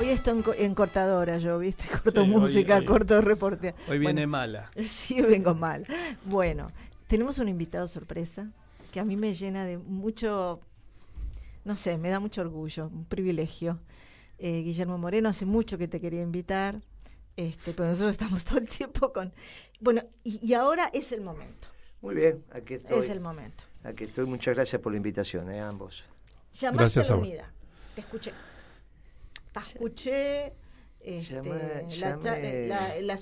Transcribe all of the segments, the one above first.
Hoy estoy en, cortadora yo, ¿viste? Corto música, corto reporte. Hoy viene mala. Sí, vengo mal. Bueno, tenemos un invitado sorpresa que a mí me llena de mucho, no sé, me da mucho orgullo, un privilegio. Eh, Guillermo Moreno, hace mucho que te quería invitar, este, pero nosotros estamos todo el tiempo con... Bueno, y, ahora es el momento. Muy bien, aquí estoy. Es el momento. Aquí estoy, muchas gracias por la invitación, eh, ambos. Llamaste gracias a la unidad, te escuché. Te escuché, este, la,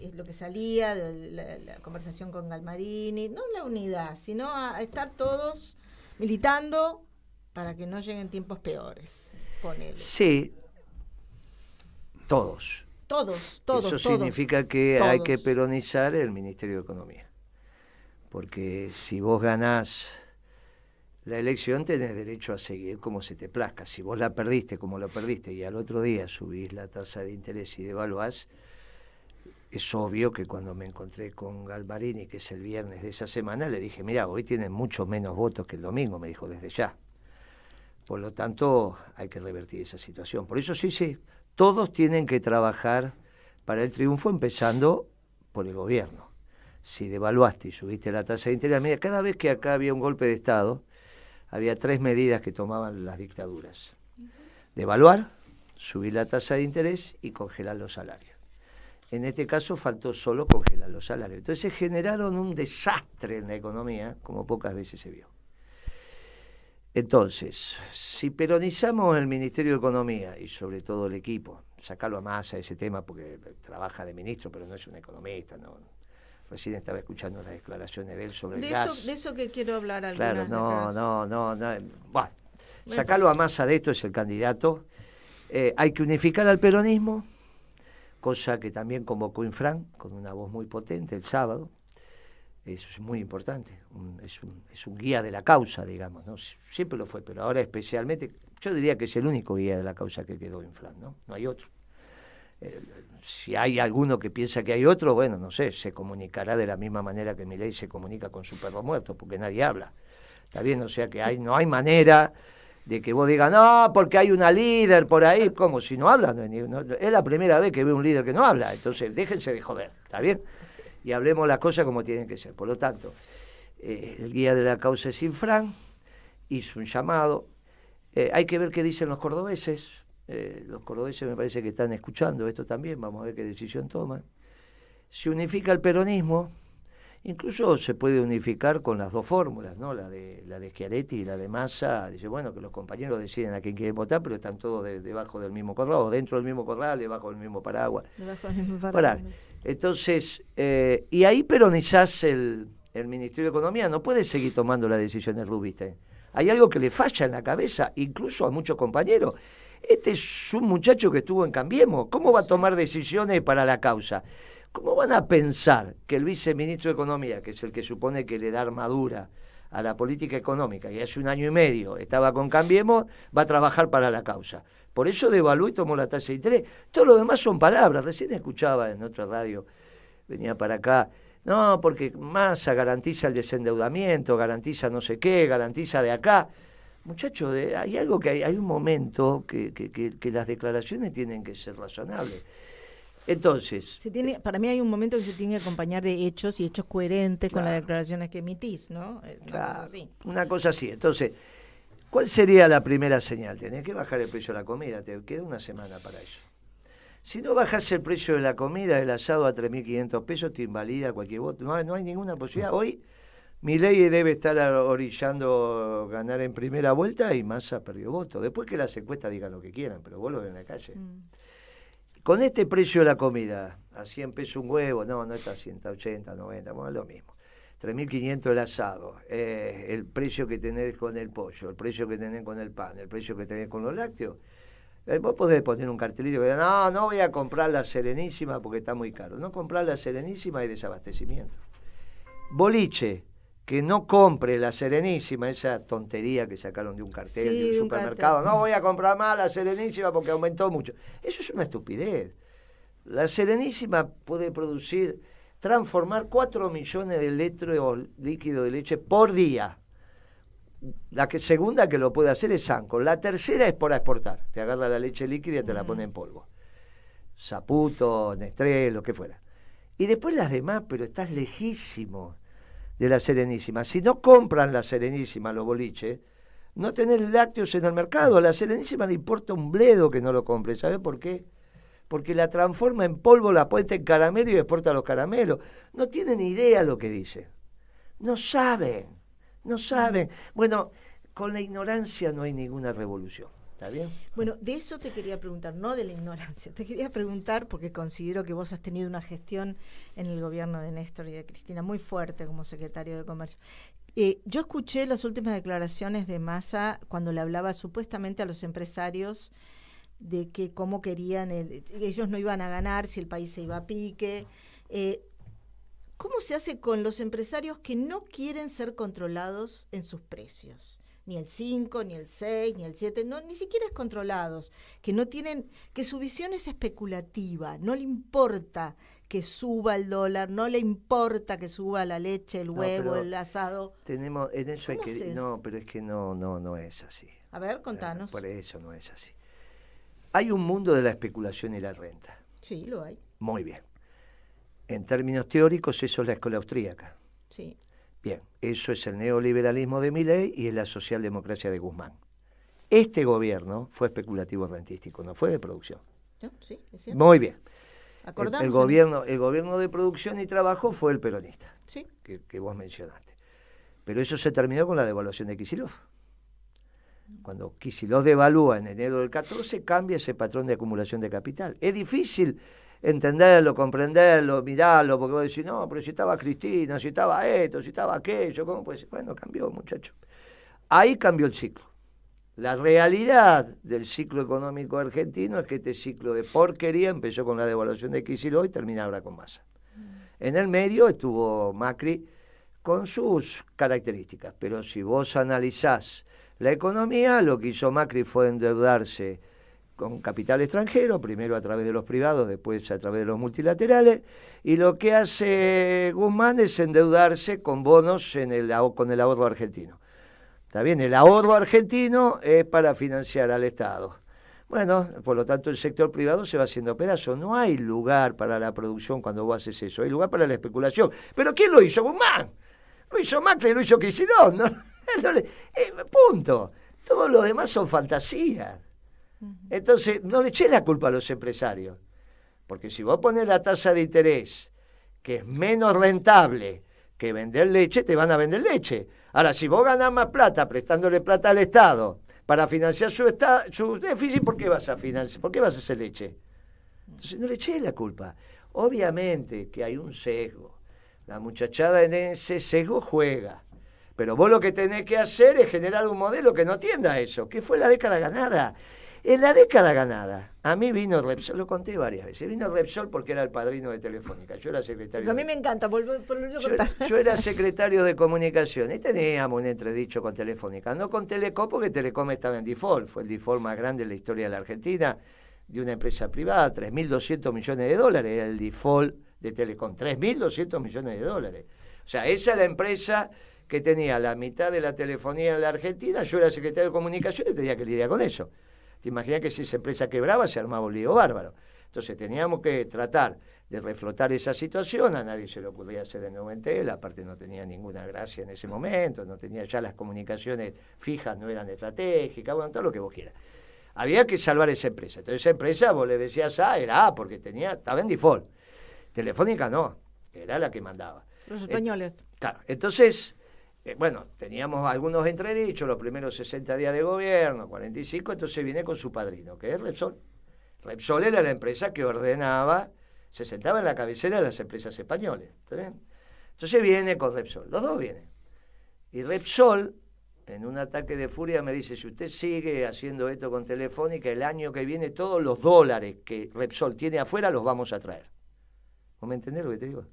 es lo que salía, la, la, conversación con Galmarini, no la unidad, sino a, estar todos militando para que no lleguen tiempos peores. Ponele. Sí, todos. Todos, todos. Eso significa que hay que peronizar el Ministerio de Economía. Porque si vos ganás la elección, tenés derecho a seguir como se te plazca. Si vos la perdiste como lo perdiste y al otro día subís la tasa de interés y devaluás, es obvio que cuando me encontré con Galvarini, que es el viernes de esa semana, le dije, mira, hoy tienen mucho menos votos que el domingo, me dijo desde ya. Por lo tanto, hay que revertir esa situación. Por eso sí, sí, todos tienen que trabajar para el triunfo, empezando por el gobierno. Si devaluaste y subiste la tasa de interés, mira, cada vez que acá había un golpe de Estado, había tres medidas que tomaban las dictaduras. Devaluar, subir la tasa de interés y congelar los salarios. En este caso faltó solo congelar los salarios. Entonces generaron un desastre en la economía como pocas veces se vio. Entonces, si peronizamos el Ministerio de Economía y sobre todo el equipo, sacarlo a masa ese tema porque trabaja de ministro, pero no es un economista, no. Recién estaba escuchando las declaraciones de él sobre el gas. de eso que quiero hablar Claro, no, no, no, no. Bueno, sacarlo a masa de esto es el candidato. Eh, hay que unificar al peronismo cosa que también convocó Infran con una voz muy potente el sábado. Eso es muy importante, es, un, es, un, guía de la causa, digamos, ¿no? Siempre lo fue, pero ahora especialmente, yo diría que es el único guía de la causa que quedó Infran, ¿no? No hay otro. Si hay alguno que piensa que hay otro, bueno, no sé, se comunicará de la misma manera que Milei se comunica con su perro muerto, porque nadie habla. Está bien, o sea que hay, no hay manera de que vos digas, no, porque hay una líder por ahí, como si no habla, es la primera vez que veo un líder que no habla, entonces déjense de joder, ¿está bien? Y hablemos las cosas como tienen que ser. Por lo tanto, eh, el guía de la causa es Infran, hizo un llamado, eh, hay que ver qué dicen los cordobeses, eh, los cordobeses me parece que están escuchando esto también, vamos a ver qué decisión toman. Se unifica el peronismo, Incluso se puede unificar con las dos fórmulas, ¿no? La de, la de Schiaretti y la de Massa. Dice, bueno, que los compañeros deciden a quién quieren votar, pero están todos debajo del mismo corral, o dentro del mismo corral, debajo del mismo paraguas. Debajo del mismo paraguas. Entonces, eh, y ahí peronizás el, el Ministerio de Economía. No puede seguir tomando las decisiones rubistas. Hay algo que le falla en la cabeza, incluso a muchos compañeros. Este es un muchacho que estuvo en Cambiemos. ¿Cómo va a tomar decisiones para la causa? ¿Cómo van a pensar que el viceministro de Economía, que es el que supone que le da armadura a la política económica y hace un año y medio estaba con Cambiemos, va a trabajar para la causa? Por eso devaluó y tomó la tasa de interés. Todo lo demás son palabras. Recién escuchaba en otra radio, venía para acá, no, porque Massa garantiza el desendeudamiento, garantiza no sé qué, garantiza de acá. Muchachos, hay algo que hay, hay un momento que, que, que las declaraciones tienen que ser razonables. Entonces. Se tiene, para mí hay un momento que se tiene que acompañar de hechos y hechos coherentes con las declaraciones que emitís, ¿no? Eh, una, cosa así. una cosa así. Entonces, ¿cuál sería la primera señal? Tenés que bajar el precio de la comida, te queda una semana para eso. Si no bajas el precio de la comida, el asado a 3.500 pesos te invalida cualquier voto. No no hay ninguna posibilidad. Hoy mi ley debe estar orillando ganar en primera vuelta y Massa perdió voto. Después que las encuestas digan lo que quieran, pero vos lo ves en la calle. Mm. Con este precio de la comida, a 100 pesos un huevo, no, no está a 180, 90, bueno, es lo mismo. 3.500 el asado, eh, el precio que tenés con el pollo, el precio que tenés con el pan, el precio que tenés con los lácteos. Eh, vos podés poner un cartelito que diga, no, no voy a comprar la Serenísima porque está muy caro. No comprar la Serenísima y desabastecimiento. Boliche, que no compre la Serenísima, esa tontería que sacaron de un cartel de un supermercado. no voy a comprar más la Serenísima porque aumentó mucho. Eso es una estupidez. La Serenísima puede producir, transformar 4 millones de litros líquido de leche por día. la que, segunda que lo puede hacer es Sanco. La tercera es por exportar. Te agarra la leche líquida y te la pone en polvo. Saputo, Nestlé, lo que fuera. Y después las demás, pero estás lejísimo de la Serenísima. Si no compran la Serenísima, los boliches, no tener lácteos en el mercado. A la Serenísima le importa un bledo que no lo compre. ¿Sabe por qué? Porque la transforma en polvo, la puesta en caramelo y exporta los caramelos. No tienen idea lo que dice. No saben, no saben. Bueno, con la ignorancia no hay ninguna revolución. ¿Está bien? Bueno, de eso te quería preguntar, no de la ignorancia. Te quería preguntar, porque considero que vos has tenido una gestión en el gobierno de Néstor y de Cristina muy fuerte como secretario de Comercio. Eh, yo escuché las últimas declaraciones de Massa cuando le hablaba supuestamente a los empresarios de que cómo querían, ellos no iban a ganar si el país se iba a pique. Eh, ¿Cómo se hace con los empresarios que no quieren ser controlados en sus precios? Ni el 5, ni el 6, ni el 7, no, ni siquiera es controlados, que no tienen, que su visión es especulativa, no le importa que suba el dólar, no le importa que suba la leche, el huevo, el asado. Tenemos, en eso hay que, no, pero es que no, no, no es así. A ver, contanos. Por eso no es así. Hay un mundo de la especulación y la renta. Sí, lo hay. Muy bien. En términos teóricos, eso es la escuela austríaca. Sí. Bien, eso es el neoliberalismo de Milley y es la socialdemocracia de Guzmán. Este gobierno fue especulativo rentístico, no fue de producción. Sí, es Muy bien. El, gobierno, el gobierno de producción y trabajo fue el peronista, sí. que, vos mencionaste. Pero eso se terminó con la devaluación de Kisilov. Cuando Kisilov devalúa en enero del 14, cambia ese patrón de acumulación de capital. Es difícil entenderlo, comprenderlo, mirarlo, porque vos decís, no, pero si estaba Cristina, si estaba esto, si estaba aquello, ¿cómo puede ser? Bueno, cambió, muchacho. Ahí cambió el ciclo. La realidad del ciclo económico argentino es que este ciclo de porquería empezó con la devaluación de Kicillof y termina ahora con Massa. En el medio estuvo Macri con sus características, pero si vos analizás la economía, lo que hizo Macri fue endeudarse con capital extranjero, primero a través de los privados, después a través de los multilaterales, y lo que hace Guzmán es endeudarse con bonos en el, con el ahorro argentino. Está bien, el ahorro argentino es para financiar al Estado. Bueno, por lo tanto el sector privado se va haciendo pedazo. No hay lugar para la producción cuando vos haces eso, hay lugar para la especulación. ¿Pero quién lo hizo? Guzmán. Lo hizo Macri, lo hizo Kicillof. ¿no? Eh, punto. Todo lo demás son fantasías. Entonces, no le eché la culpa a los empresarios. Porque si vos pones la tasa de interés, que es menos rentable que vender leche, te van a vender leche. Ahora, si vos ganás más plata prestándole plata al Estado para financiar su, su déficit, ¿por qué vas a financiar? ¿Por qué vas a hacer leche? Entonces, no le eché la culpa. Obviamente que hay un sesgo. La muchachada en ese sesgo juega. Pero vos lo que tenés que hacer es generar un modelo que no atienda eso, que fue la década ganada. En la década ganada, a mí vino Repsol, lo conté varias veces, vino Repsol porque era el padrino de Telefónica, yo era secretario... a mí me encanta, volver a contar. Yo, era secretario de comunicación y teníamos un entredicho con Telefónica, no con Telecom porque Telecom estaba en default, fue el default más grande en la historia de la Argentina, de una empresa privada, 3.200 millones de dólares era el default de Telecom, 3.200 millones de dólares. O sea, esa es la empresa que tenía la mitad de la telefonía en la Argentina, yo era secretario de comunicación y tenía que lidiar con eso. Te imaginas que si esa empresa quebraba se armaba un lío bárbaro. Entonces teníamos que tratar de reflotar esa situación, a nadie se lo podía hacer en Noventel, aparte no tenía ninguna gracia en ese momento, no tenía ya las comunicaciones fijas, no eran estratégicas, bueno, todo lo que vos quieras. Había que salvar esa empresa. Entonces esa empresa, vos le decías A, era A, porque tenía, estaba en default. Telefónica no, era la que mandaba. Los españoles. claro, entonces eh, bueno, teníamos algunos entredichos, los primeros 60 días de gobierno, 45, entonces viene con su padrino, que es Repsol. Repsol era la empresa que ordenaba, se sentaba en la cabecera de las empresas españolas. Entonces viene con Repsol, los dos vienen. Y Repsol, en un ataque de furia, me dice, si usted sigue haciendo esto con Telefónica, el año que viene todos los dólares que Repsol tiene afuera los vamos a traer. ¿Vos me entendés lo que te digo?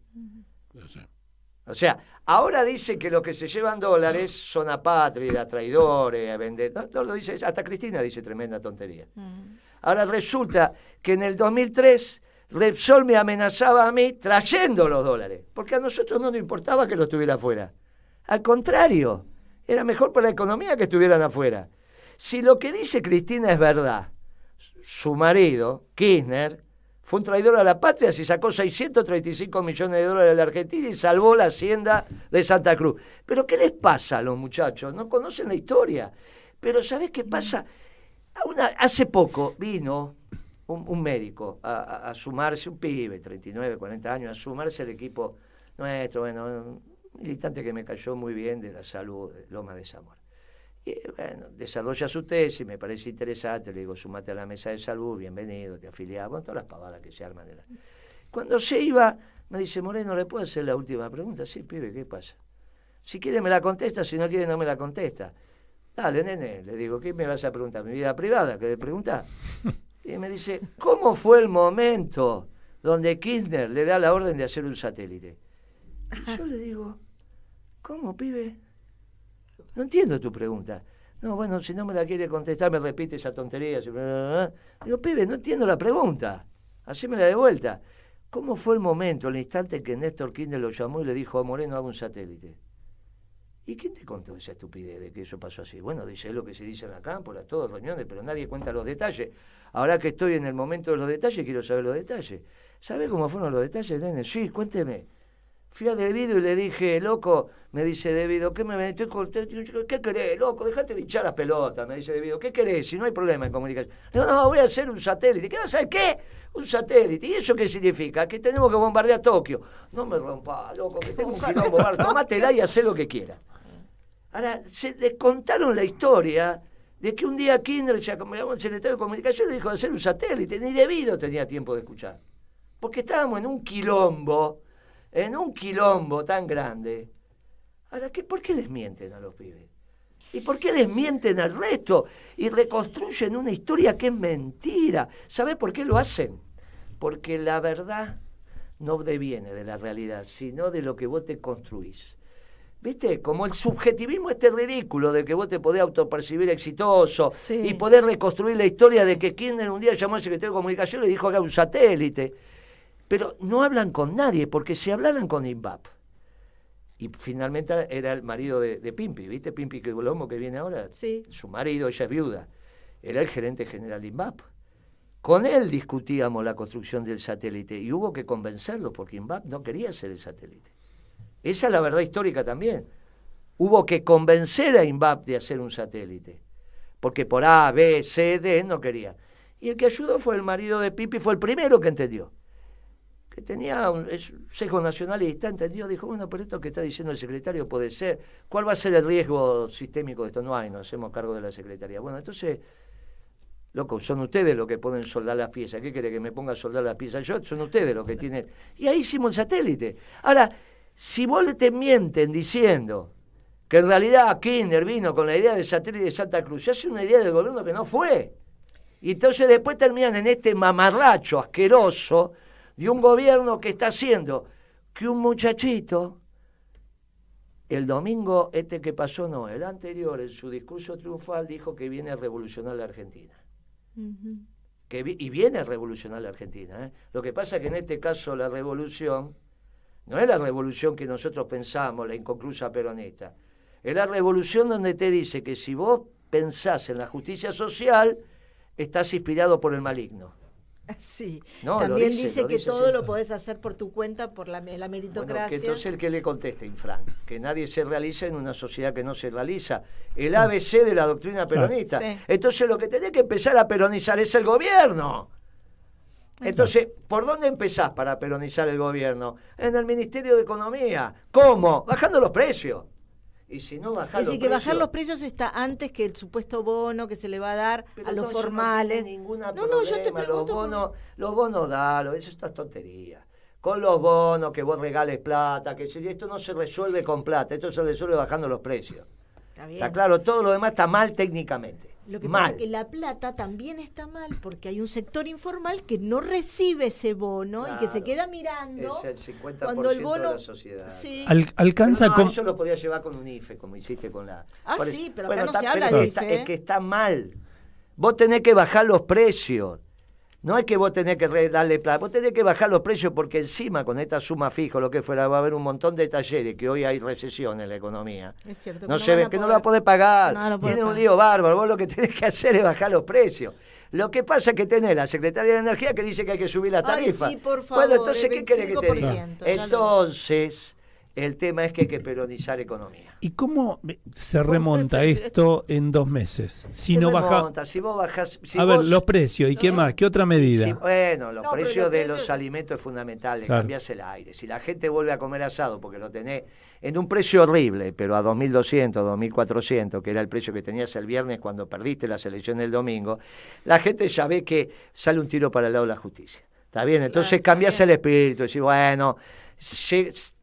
O sea, ahora dice que los que se llevan dólares son apátridas, traidores, vender. No, lo dice, hasta Cristina dice tremenda tontería. Mm. Ahora resulta que en el 2003 Repsol me amenazaba a mí trayendo los dólares, porque a nosotros no nos importaba que los tuviera afuera. Al contrario, Era mejor para la economía que estuvieran afuera. Si lo que dice Cristina es verdad, su marido, Kirchner, fue un traidor a la patria si sacó 635 millones de dólares de la Argentina y salvó la hacienda de Santa Cruz. Pero ¿qué les pasa a los muchachos? No conocen la historia. Pero ¿sabes qué pasa? hace poco vino un, médico a, sumarse, un pibe, 39, 40 años, a sumarse al equipo nuestro, bueno, un militante que me cayó muy bien de la salud Loma de Zamora. Y bueno, desarrolla su tesis, me parece interesante, le digo, sumate a la mesa de salud, bienvenido, te afiliamos, todas las pavadas que se arman. Cuando se iba, me dice, Moreno, ¿le puedo hacer la última pregunta? Sí, pibe, ¿qué pasa? Si quiere me la contesta, si no quiere no me la contesta. Dale, nene, le digo, ¿qué me vas a preguntar? ¿Mi vida privada? ¿Qué le pregunta? Y me dice, ¿cómo fue el momento donde Kirchner le da la orden de hacer un satélite? Y yo le digo, ¿cómo, pibe? No entiendo tu pregunta. No, bueno, si no me la quiere contestar, me repite esa tontería. Digo, pibe, no entiendo la pregunta. Hacémela de vuelta. ¿Cómo fue el momento, el instante que Néstor Kirchner lo llamó y le dijo a Moreno, haga un satélite? ¿Y quién te contó esa estupidez de que eso pasó así? Bueno, dice lo que se dice en la cámpora, todas reuniones, pero nadie cuenta los detalles. Ahora que estoy en el momento de los detalles, quiero saber los detalles. ¿Sabe cómo fueron los detalles, nene? Sí, cuénteme. Fui a Debido y le dije, loco, me dice Debido, ¿qué me metí ¿Qué querés, loco? Dejate de hinchar las pelotas, me dice Debido. ¿Qué querés? Si no hay problema en comunicación. Le digo, no, voy a hacer un satélite. ¿Qué vas a hacer? ¿Qué? Un satélite. ¿Y eso qué significa? Que tenemos que bombardear Tokio. No me rompa, loco, que tengo un quilombo. Tomátela y haz lo que quiera. Ahora, se le contaron la historia de que un día Kindle, ya como el secretario de comunicación, le dijo de hacer un satélite, ni debido tenía tiempo de escuchar. Porque estábamos en un quilombo, en un quilombo tan grande. Ahora, ¿qué, ¿por qué les mienten a los pibes? ¿Y por qué les mienten al resto? Y reconstruyen una historia que es mentira. ¿Sabe por qué lo hacen? Porque la verdad no deviene de la realidad, sino de lo que vos te construís. ¿Viste? Como el subjetivismo este ridículo de que vos te podés autopercibir exitoso y poder reconstruir la historia de que Kirchner un día llamó al secretario de comunicación y le dijo que un satélite. Pero no hablan con nadie, porque si hablaran con INVAP, y finalmente era el marido de, Pimpi, ¿viste? Pimpi que Colombo que viene ahora, sí. su marido, ella es viuda, era el gerente general de INVAP. Con él discutíamos la construcción del satélite y hubo que convencerlo porque INVAP no quería hacer el satélite. Esa es la verdad histórica también. Hubo que convencer a INVAP de hacer un satélite, porque por A, B, C, D no quería. Y el que ayudó fue el marido de Pipi, fue el primero que entendió. Que tenía un sesgo nacionalista, entendió, dijo, bueno, pero esto que está diciendo el secretario puede ser. ¿Cuál va a ser el riesgo sistémico de esto? No hay, nos hacemos cargo de la secretaría. Bueno, entonces, loco, son ustedes los que pueden soldar las piezas. ¿Qué quiere que me ponga a soldar las piezas yo? Son ustedes los que tienen. Y ahí hicimos el satélite. Ahora, si vos te mienten diciendo que en realidad Kinder vino con la idea de satélite de Santa Cruz, se hace una idea del gobierno que no fue. Y entonces después terminan en este mamarracho asqueroso de un gobierno que está haciendo que un muchachito, el domingo este que pasó, no, el anterior, en su discurso triunfal, dijo que viene a revolucionar la Argentina. que, y viene a revolucionar la Argentina. ¿eh? Lo que pasa es que en este caso la revolución no es la revolución que nosotros pensamos, la inconclusa peronista. Es la revolución donde te dice que si vos pensás en la justicia social, estás inspirado por el maligno. Sí, también dice, que todo lo podés hacer por tu cuenta, por la, meritocracia. que entonces el que le conteste, Infran, que nadie se realiza en una sociedad que no se realiza. El ABC de la doctrina peronista. Entonces lo que tenés que empezar a peronizar es el gobierno. Entonces, ¿por dónde empezás para peronizar el gobierno? En el Ministerio de Economía. ¿Cómo? Bajando los precios. Y si no bajar es decir, que bajar los precios está antes que el supuesto bono que se le va a dar a los formales. No, no, no, yo te pregunto. Los bonos, los bonos dalo, eso es tontería. Con los bonos, que vos regales plata, que si esto no se resuelve con plata, esto se resuelve bajando los precios. Está, bien. está claro, todo lo demás está mal técnicamente. Lo que pasa es que la plata también está mal porque hay un sector informal que no recibe ese bono y que se queda mirando es el 50% cuando el bono de la sociedad. Sí. alcanza no, eso lo podía llevar con un IFE como hiciste con la Ah, sí, pero acá no se habla de IFE. es que está mal. Vos tenés que bajar los precios. No es que vos tenés que darle plata, vos tenés que bajar los precios porque encima con esta suma fija, lo que fuera, va a haber un montón de talleres, que hoy hay recesión en la economía. Es cierto. No se ve, que no lo va a poder pagar. Tiene un lío bárbaro, vos lo que tenés que hacer es bajar los precios. Lo que pasa es que tenés la Secretaría de Energía que dice que hay que subir la tarifa. sí, por favor, bueno, entonces, ¿qué querés que te diga? Entonces el tema es que hay que peronizar economía. ¿Y cómo se remonta esto en dos meses? Si no baja. Si vos bajás, a ver, los precios. ¿Y qué más? ¿Qué otra medida? bueno, los precios de los alimentos es fundamental. Le cambias el aire. Si la gente vuelve a comer asado porque lo tenés en un precio horrible, pero a 2.200, 2.400, que era el precio que tenías el viernes cuando perdiste la selección del domingo, la gente ya ve que sale un tiro para el lado de la justicia. ¿Está bien? Entonces cambias el espíritu. Decís, bueno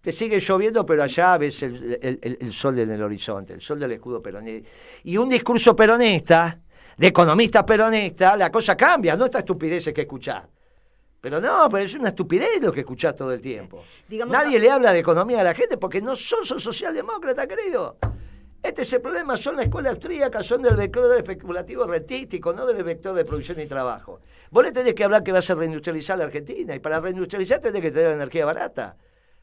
te sigue lloviendo, pero allá ves el, sol en el horizonte, el sol del escudo peronista. Y un discurso peronista, de economista peronista, la cosa cambia, no esta estupidez que escuchás. Pero no, pero es una estupidez lo que escuchás todo el tiempo. Nadie le habla de economía a la gente porque no son, son socialdemócratas, querido. Este es el problema, son la escuela austríaca, son del vector especulativo rentístico, no del vector de producción y trabajo. Vos le tenés que hablar que vas a reindustrializar la Argentina, y para reindustrializar tenés que tener energía barata.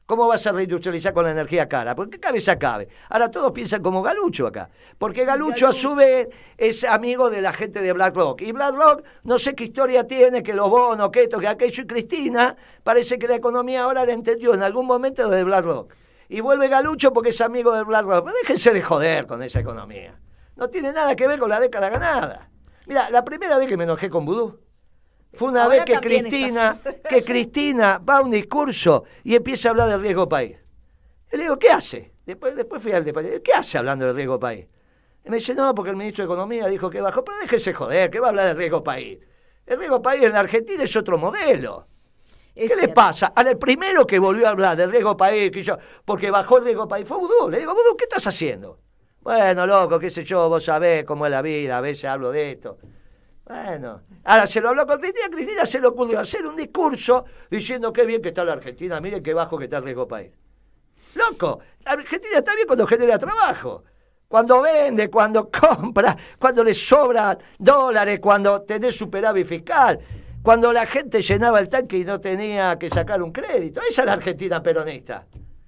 ¿Cómo vas a reindustrializar con la energía cara? ¿Por qué cabeza cabe? Ahora todos piensan como Galucho acá. Porque Galucho, a su vez es amigo de la gente de BlackRock. Y BlackRock no sé qué historia tiene, que los bonos, que esto, que aquello. Y Cristina parece que la economía ahora la entendió en algún momento de BlackRock. Y vuelve Galucho porque es amigo de BlackRock. Pues déjense de joder con esa economía. No tiene nada que ver con la década ganada. Mira, la primera vez que me enojé con Vudú fue una vez que Cristina, que Cristina va a un discurso y empieza a hablar del riesgo país. le digo, ¿qué hace? Después, después fui al debate, ¿qué hace hablando del riesgo país? Y me dice, no, porque el ministro de Economía dijo que bajó, pero déjese joder, que va a hablar del riesgo país. El riesgo país en la Argentina es otro modelo. ¿Qué le pasa? Al primero que volvió a hablar del riesgo país, que yo, porque bajó el riesgo país, fue Vudú. Le digo, Vudú, ¿qué estás haciendo? Bueno, loco, qué sé yo, vos sabés cómo es la vida, a veces hablo de esto. Bueno, ahora se lo habló con Cristina, Cristina se le ocurrió hacer un discurso diciendo qué bien que está la Argentina, miren qué bajo que está el riesgo país. Loco, la Argentina está bien cuando genera trabajo, cuando vende, cuando compra, cuando le sobra dólares, cuando tenés superávit fiscal, cuando la gente llenaba el tanque y no tenía que sacar un crédito. Esa es la Argentina peronista.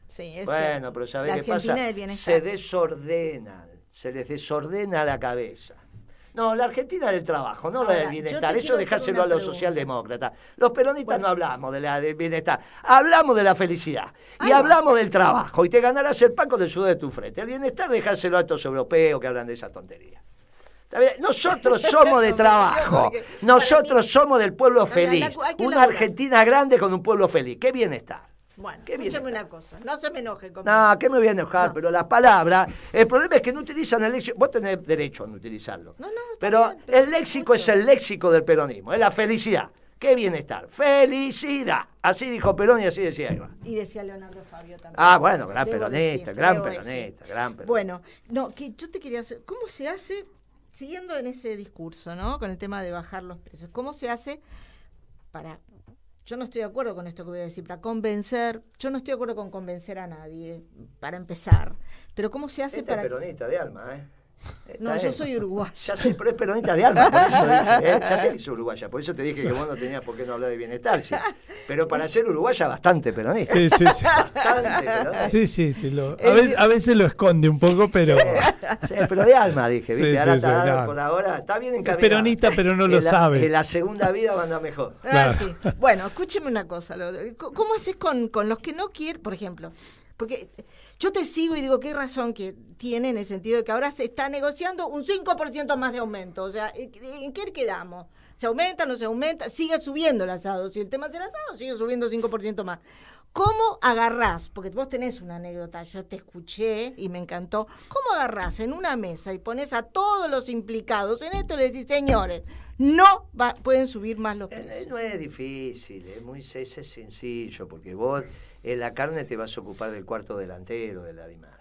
Sí, es bueno, pero ¿sabés qué pasa? Se desordenan, se les desordena la cabeza. No, la Argentina del trabajo, no la del bienestar. Eso dejárselo a los socialdemócratas. Los peronistas no hablamos de la del bienestar, hablamos de la felicidad. y hablamos del trabajo. Y te ganarás el paco del sudor de tu frente. El bienestar dejárselo a estos europeos que hablan de esa tontería. Nosotros somos de trabajo. Nosotros somos del pueblo feliz. Una Argentina grande con un pueblo feliz. ¿Qué bienestar? Bueno, escúchame una cosa, no se me enoje conmigo. No, ¿qué me voy a enojar? Pero las palabras, el problema es que no utilizan el léxico, vos tenés derecho a no utilizarlo. No, no, pero el léxico es el léxico del peronismo, es la felicidad. ¿Qué bienestar? Felicidad. Así dijo Perón y así decía Eva. Y decía Leonardo Fabio también. Ah, bueno, gran peronista, gran peronista, gran peronista. Bueno, no, que yo te quería hacer, ¿cómo se hace, siguiendo en ese discurso, ¿no? Con el tema de bajar los precios, ¿cómo se hace para yo no estoy de acuerdo con esto que voy a decir, para convencer, yo no estoy de acuerdo con convencer a nadie, para empezar. Pero ¿cómo se hace para... peronista de alma, ¿eh? No, yo soy uruguaya. Ya sé, pero es peronista de alma, por eso dije, ¿eh? Ya sé que es uruguaya, por eso te dije que vos no tenías por qué no hablar de bienestar. Sí. Pero para ser uruguaya, bastante peronista. Sí, sí, sí. Bastante peronista. Sí, sí, sí. Lo, a, veces, lo esconde un poco, pero. Sí, pero de alma, dije, ¿viste? ahora está, por ahora está bien encaminado. Es peronista, pero no lo sabe. En la segunda vida va a andar mejor. Ah, sí. Bueno, escúcheme una cosa. ¿Cómo haces con, con los que no quieren, por ejemplo? Porque yo te sigo y digo, qué razón que tiene en el sentido de que ahora se está negociando un 5% más de aumento. O sea, ¿en qué quedamos? ¿Se aumenta, no se aumenta? Sigue subiendo el asado. Si el tema es el asado, sigue subiendo 5% más. ¿Cómo agarrás? Porque vos tenés una anécdota, yo te escuché y me encantó. ¿Cómo agarrás en una mesa y pones a todos los implicados en esto y le decís, señores, no pueden subir más los eh, precios? no es difícil, es muy es sencillo, porque vos en la carne te vas a ocupar del cuarto delantero del animal.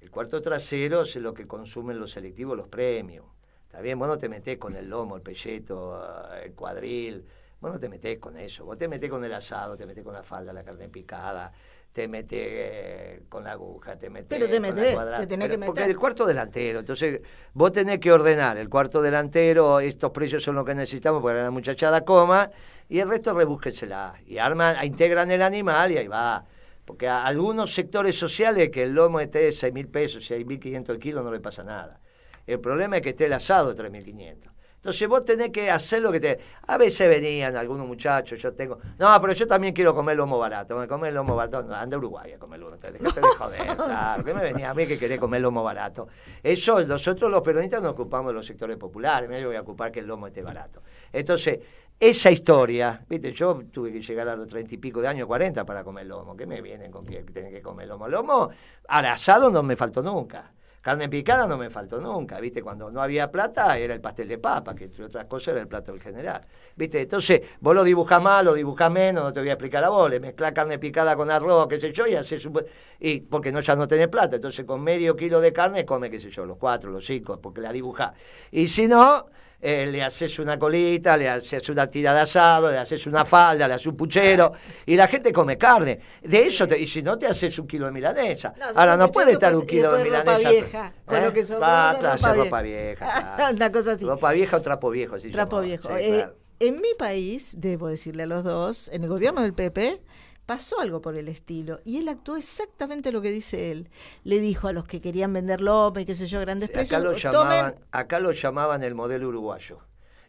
El cuarto trasero es lo que consumen los selectivos, los premios. Está bien, vos no te metés con el lomo, el pelleto, el cuadril, vos no te metés con eso. Vos te metés con el asado, te metés con la falda, la carne picada, te mete eh, con la aguja, te mete Pero te metes, te tenés que meter. Porque el cuarto delantero, entonces vos tenés que ordenar el cuarto delantero, estos precios son los que necesitamos para que la muchachada coma, y el resto rebúsquensela. Y arman, integran el animal y ahí va. Porque a algunos sectores sociales que el lomo esté de 6 mil pesos y 6.500 el kilo no le pasa nada. El problema es que esté el asado de 3.500. Entonces vos tenés que hacer lo que te... A veces venían algunos muchachos, yo tengo... No, pero yo también quiero comer lomo barato. Me comer lomo barato. No, anda a Uruguay a comer lomo. Dejate de joder, claro. ¿Qué me venía a mí que quería comer lomo barato? Eso, nosotros los peronistas nos ocupamos de los sectores populares. Yo voy a ocupar que el lomo esté barato. Entonces, esa historia, viste, yo tuve que llegar a los treinta y pico de años, cuarenta, para comer lomo. ¿Qué me vienen con que tenés que comer lomo? Lomo al asado no me faltó nunca. Carne picada no me faltó nunca, ¿viste? Cuando no había plata era el pastel de papa, que entre otras cosas era el plato del general. ¿Viste? Entonces, vos lo dibujás mal, lo dibujás menos, no te voy a explicar a vos, le mezclás carne picada con arroz, qué sé yo, y haces un... Y porque no, ya no tenés plata, entonces con medio kilo de carne come, qué sé yo, los cuatro, los cinco, porque la dibujás. Y si no, eh, le haces una colita, le haces una tira de asado, le haces una falda, le haces un puchero, y la gente come carne. De eso, te, y si no, te haces un kilo de milanesa. Ahora, no puede estar un kilo de milanesa. Ropa vieja, con lo que ¿Eh? Va, ropa, ropa vieja. una cosa así. Ropa vieja o trapo viejo. trapo viejo. Eh, en mi país, debo decirle a los dos, en el gobierno del PP, pasó algo por el estilo y él actuó exactamente lo que dice él. Le dijo a los que querían vender López y qué sé yo, grandes precios. Acá lo, llamaban, acá lo llamaban el modelo uruguayo.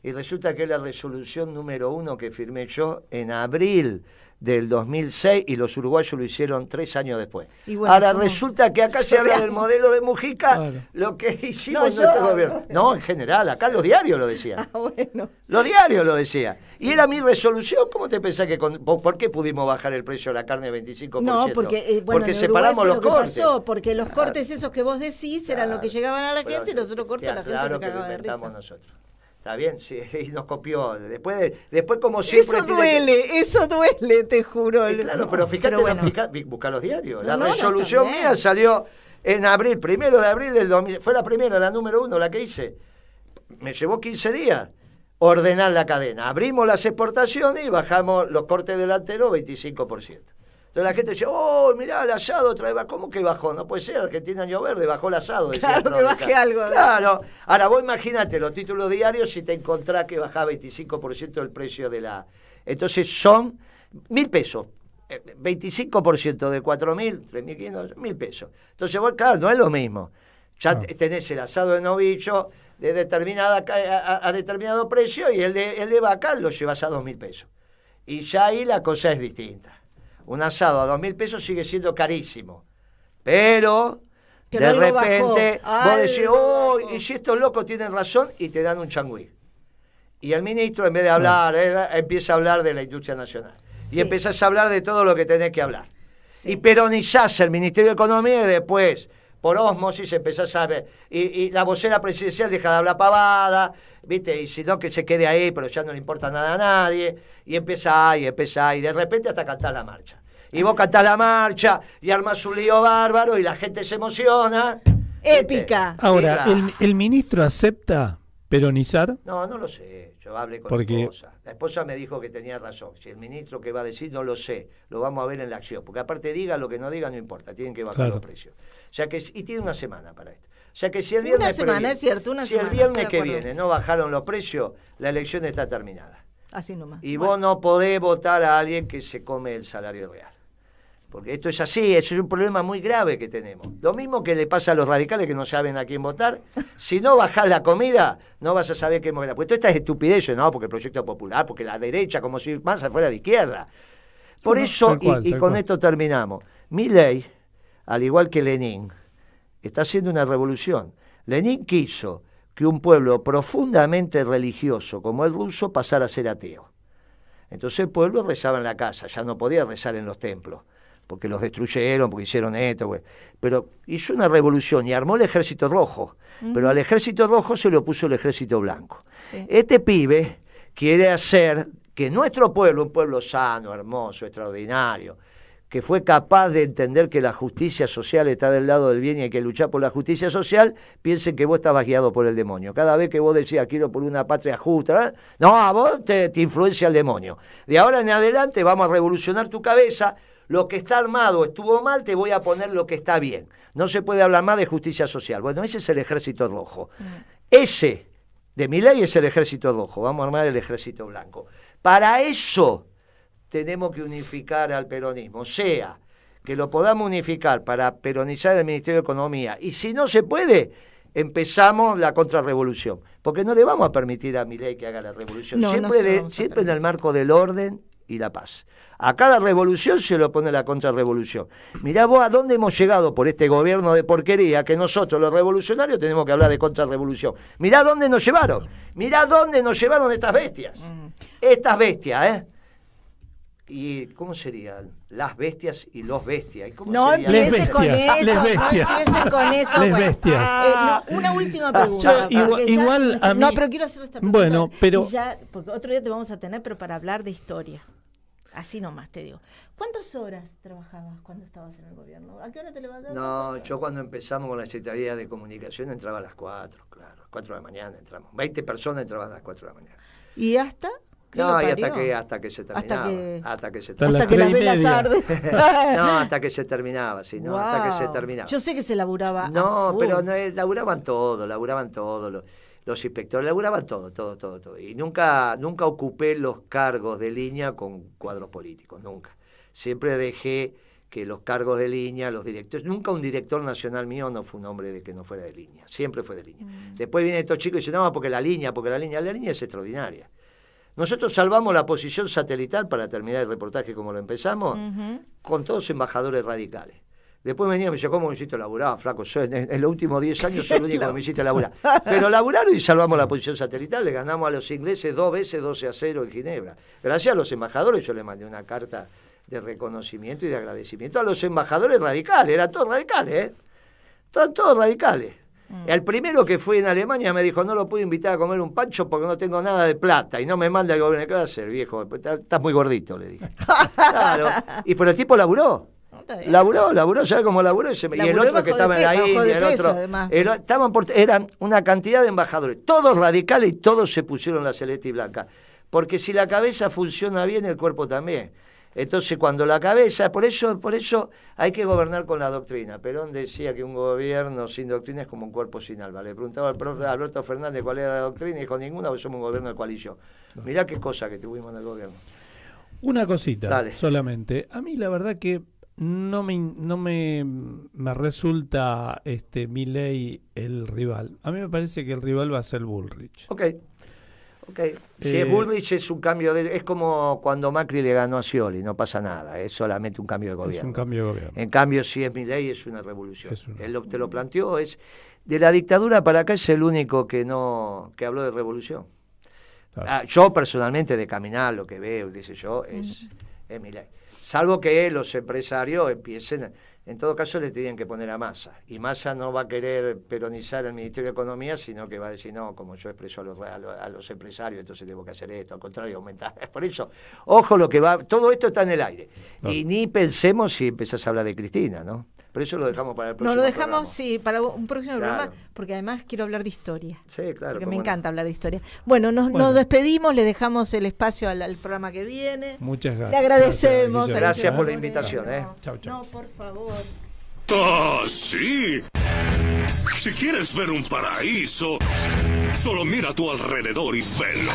Y resulta que la resolución número uno que firmé yo en abril del 2006 y los uruguayos lo hicieron tres años después. Ahora resulta que acá se habla del modelo de Mujica, lo que hicimos no, nuestro gobierno. No, en general, acá los diarios lo decían. Ah, bueno. Los diarios lo decían. Y era mi resolución, ¿cómo te pensás que por qué pudimos bajar el precio de la carne 25%? No, porque, eh, porque separamos los cortes. porque los cortes esos que vos decís eran los que llegaban a la gente y los otros cortes la gente se cagaba de risa. nosotros. Está bien, sí, y nos copió. Después, de, después como siempre. Eso duele, eso duele, te juro. claro, pero fíjate, busca los diarios. la resolución mía salió en abril, primero de abril del 2000. Fue la primera, la número uno, la que hice. Me llevó 15 días ordenar la cadena. Abrimos las exportaciones y bajamos los cortes delanteros 25%. Entonces la gente dice, oh, mirá el asado otra vez. ¿Cómo que bajó? No puede ser, Argentina Año Verde bajó el asado. Claro que baje algo. Claro. Ahora vos imagínate los títulos diarios si te encontrás que bajaba 25% el precio de la... Entonces son mil pesos. 25% eh, de 4.000, 3.500, mil pesos. Entonces vos, claro, no es lo mismo. Ya tenés el asado de novillo de determinada a, determinado precio y el de, el de vaca lo llevas a 2.000 pesos. Y ya ahí la cosa es distinta un asado a dos mil pesos sigue siendo carísimo. Pero de repente vos decís, oh, y si estos locos tienen razón, y te dan un changüí. Y el ministro, en vez de hablar, eh, empieza a hablar de la industria nacional. Y empezás a hablar de todo lo que tenés que hablar. Y peronizás el Ministerio de Economía y después, por osmosis, empezás a ver. Y, y la vocera presidencial deja de hablar pavada, ¿viste? Y si no, que se quede ahí, pero ya no le importa nada a nadie. Y empieza y empieza y de repente hasta cantar la marcha. Y vos cantás la marcha y armas un lío bárbaro y la gente se emociona. Épica. Ahora, ¿el, ministro acepta peronizar? No, no lo sé. Yo hablé con la esposa. La esposa me dijo que tenía razón. Si el ministro que va a decir, no lo sé. Lo vamos a ver en la acción. Porque aparte diga lo que no diga, no importa. Tienen que bajar los precios. O sea que, y tiene una semana para esto. O sea que si el viernes, una semana, es cierto, una si el viernes que viene no bajaron los precios, la elección está terminada. Así nomás. Y vos no podés votar a alguien que se come el salario real. Porque esto es así, eso es un problema muy grave que tenemos. Lo mismo que le pasa a los radicales que no saben a quién votar. Si no bajás la comida, no vas a saber quién votar. Pues toda esta es estupidez, ¿no? Porque el proyecto popular, porque la derecha, como si más fuera de izquierda. Por eso, y, con esto terminamos. Mi ley, al igual que Lenin, está haciendo una revolución. Lenin quiso que un pueblo profundamente religioso como el ruso pasara a ser ateo. Entonces el pueblo rezaba en la casa, ya no podía rezar en los templos, porque los destruyeron, porque hicieron esto. Pero hizo una revolución y armó el ejército rojo, pero al ejército rojo se le opuso el ejército blanco. Este pibe quiere hacer que nuestro pueblo, un pueblo sano, hermoso, extraordinario, que fue capaz de entender que la justicia social está del lado del bien y hay que luchar por la justicia social, piensen que vos estabas guiado por el demonio. Cada vez que vos decías quiero por una patria justa, no, a vos te, te influencia el demonio. De ahora en adelante vamos a revolucionar tu cabeza, Lo que está armado estuvo mal, te voy a poner lo que está bien. No se puede hablar más de justicia social. Bueno, ese es el ejército rojo. Mm. Ese de mi ley es el ejército rojo. Vamos a armar el ejército blanco. Para eso tenemos que unificar al peronismo. O sea, que lo podamos unificar para peronizar el Ministerio de Economía. Y si no se puede, empezamos la contrarrevolución. Porque no le vamos a permitir a mi ley que haga la revolución. siempre, siempre en el marco del orden y la paz. A cada revolución se lo pone la contrarrevolución. Mirá vos a dónde hemos llegado por este gobierno de porquería que nosotros los revolucionarios tenemos que hablar de contrarrevolución. Mirá dónde nos llevaron. Mirá dónde nos llevaron estas bestias. Estas bestias, ¿eh? ¿Y cómo serían? Las bestias y los bestias. ¿Y no empieces con eso. No con eso. Les bestias. Ah. Eh, una última pregunta. igual, a mí, No, pero quiero hacer esta pregunta. Bueno, pero... ya, porque otro día te vamos a tener, pero para hablar de historia. Así nomás te digo. ¿Cuántas horas trabajabas cuando estabas en el gobierno? ¿A qué hora te levantabas? No, yo cuando empezamos con la Secretaría de Comunicación entraba a las 4, claro. 4 de la mañana entramos. 20 personas entraban a las 4 de la mañana. ¿Y hasta? No, y hasta que, hasta que se terminaba. Hasta que, hasta que se terminaba. Hasta que las velas no, hasta que se terminaba, sí, no, hasta que se terminaba. Yo sé que se laburaba. No, pero no, eh, laburaban todo, laburaban todo. Los, los inspectores laburaban todo, todo, todo, todo. Y nunca, nunca ocupé los cargos de línea con cuadros políticos, nunca. Siempre dejé que los cargos de línea, los directores, nunca un director nacional mío no fue un hombre de que no fuera de línea, siempre fue de línea. Mm. Después viene estos chicos y dicen, no, porque la línea, porque la línea, la línea es extraordinaria. Nosotros salvamos la posición satelital para terminar el reportaje como lo empezamos, con todos embajadores radicales. Después venía y me dice, ¿cómo me hiciste laburar, flaco? En, los últimos 10 años soy el único que me hiciste laburar. Pero laburaron y salvamos la posición satelital. Le ganamos a los ingleses dos veces 12 a 0 en Ginebra. Gracias a los embajadores yo le mandé una carta de reconocimiento y de agradecimiento a los embajadores radicales. Eran todos radicales, ¿eh? Estaban todos radicales. Mm. El primero que fue en Alemania me dijo, no lo puedo invitar a comer un pancho porque no tengo nada de plata y no me manda el gobierno. ¿Qué va a hacer, viejo? Estás muy gordito, le dije. claro. Y pero el tipo laburó. Laburó, laburó, ¿sabes cómo laburó? Y, el otro que estaba en la India, el otro. estaban eran una cantidad de embajadores, todos radicales y todos se pusieron la celeste y blanca. Porque si la cabeza funciona bien, el cuerpo también. Entonces, cuando la cabeza, por eso, por eso hay que gobernar con la doctrina. Perón decía que un gobierno sin doctrina es como un cuerpo sin alma. Le preguntaba al profe Alberto Fernández cuál era la doctrina y dijo ninguna, porque somos un gobierno de coalición. Mirá qué cosa que tuvimos en el gobierno. Una cosita solamente. A mí la verdad que no me, no me, me resulta este mi ley el rival. A mí me parece que el rival va a ser Bullrich. Ok. Okay. Si es eh, Bullrich es un cambio de, es como cuando Macri le ganó a Scioli, no pasa nada, es solamente un cambio de gobierno. Es un cambio de gobierno. En cambio, si es mi ley, es una revolución. Él lo, te lo planteó, es de la dictadura para acá es el único que no que habló de revolución. Ah, yo personalmente de caminar lo que veo, qué sé yo, es, es mi ley. Salvo que los empresarios empiecen en todo caso le tenían que poner a Massa. Y Massa no va a querer peronizar el Ministerio de Economía, sino que va a decir, no, como yo expreso a los, a los, empresarios, entonces tengo que hacer esto, al contrario, aumentar. Por eso, ojo lo que va, todo esto está en el aire. Y ni pensemos si empezás a hablar de Cristina, ¿no? Pero eso lo dejamos para el próximo No, lo dejamos, sí, para un próximo programa, porque además quiero hablar de historia. Sí, claro. Porque me encanta hablar de historia. Bueno nos, despedimos, le dejamos el espacio al, programa que viene. Muchas gracias. Le agradecemos. Gracias, por la invitación, ¿eh? Chau, chau. No, por favor. ¡Ah, sí! Si quieres ver un paraíso, solo mira a tu alrededor y velo.